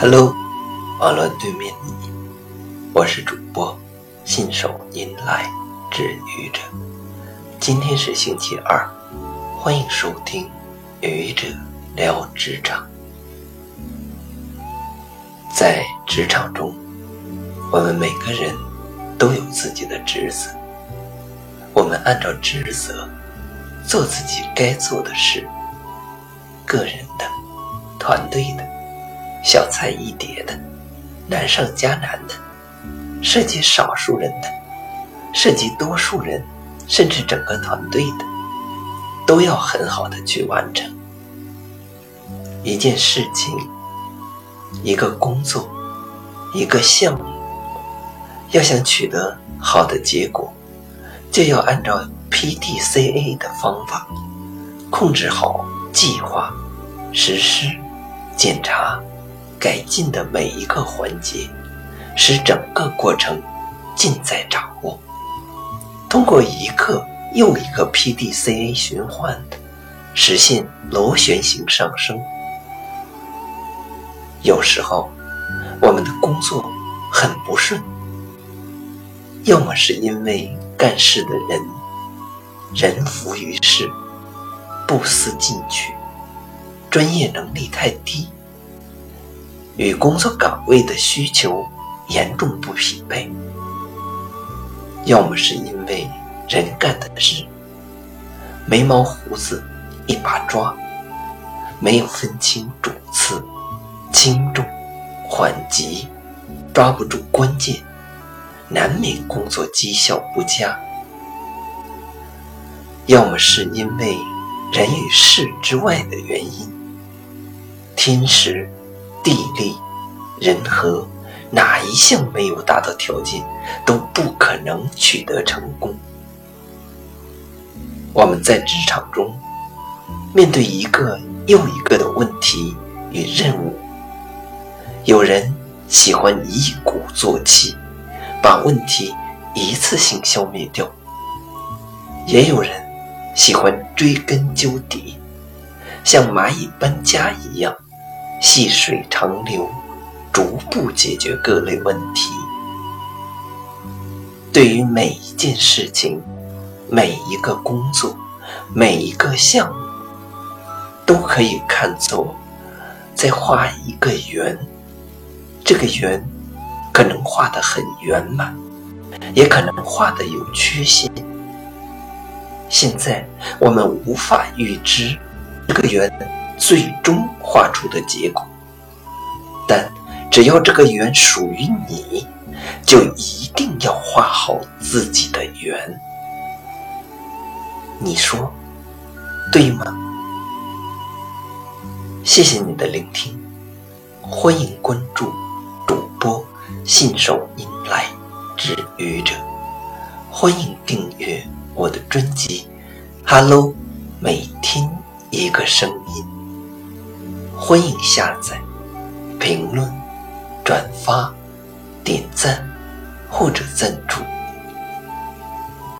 Hello，网络对面的你，我是主播信手拈来治愈者。今天是星期二，欢迎收听愚者聊职场。在职场中，我们每个人都有自己的职责，我们按照职责做自己该做的事，个人的、团队的。小菜一碟的，难上加难的，涉及少数人的，涉及多数人，甚至整个团队的，都要很好的去完成。一件事情，一个工作，一个项目，要想取得好的结果，就要按照 PDCA 的方法，控制好计划、实施、检查。改进的每一个环节，使整个过程尽在掌握。通过一个又一个 PDCA 循环，实现螺旋形上升。有时候，我们的工作很不顺，要么是因为干事的人人浮于事，不思进取，专业能力太低。与工作岗位的需求严重不匹配，要么是因为人干的事眉毛胡子一把抓，没有分清主次、轻重、缓急，抓不住关键，难免工作绩效不佳；要么是因为人与事之外的原因，天时。地利、人和，哪一项没有达到条件，都不可能取得成功。我们在职场中，面对一个又一个的问题与任务，有人喜欢一鼓作气，把问题一次性消灭掉；也有人喜欢追根究底，像蚂蚁搬家一样。细水长流，逐步解决各类问题。对于每一件事情、每一个工作、每一个项目，都可以看作在画一个圆。这个圆可能画得很圆满，也可能画得有缺陷。现在我们无法预知这个圆。最终画出的结果，但只要这个圆属于你，就一定要画好自己的圆。你说对吗？谢谢你的聆听，欢迎关注主播信手拈来治愈者，欢迎订阅我的专辑《Hello》，每天一个声音。欢迎下载、评论、转发、点赞或者赞助。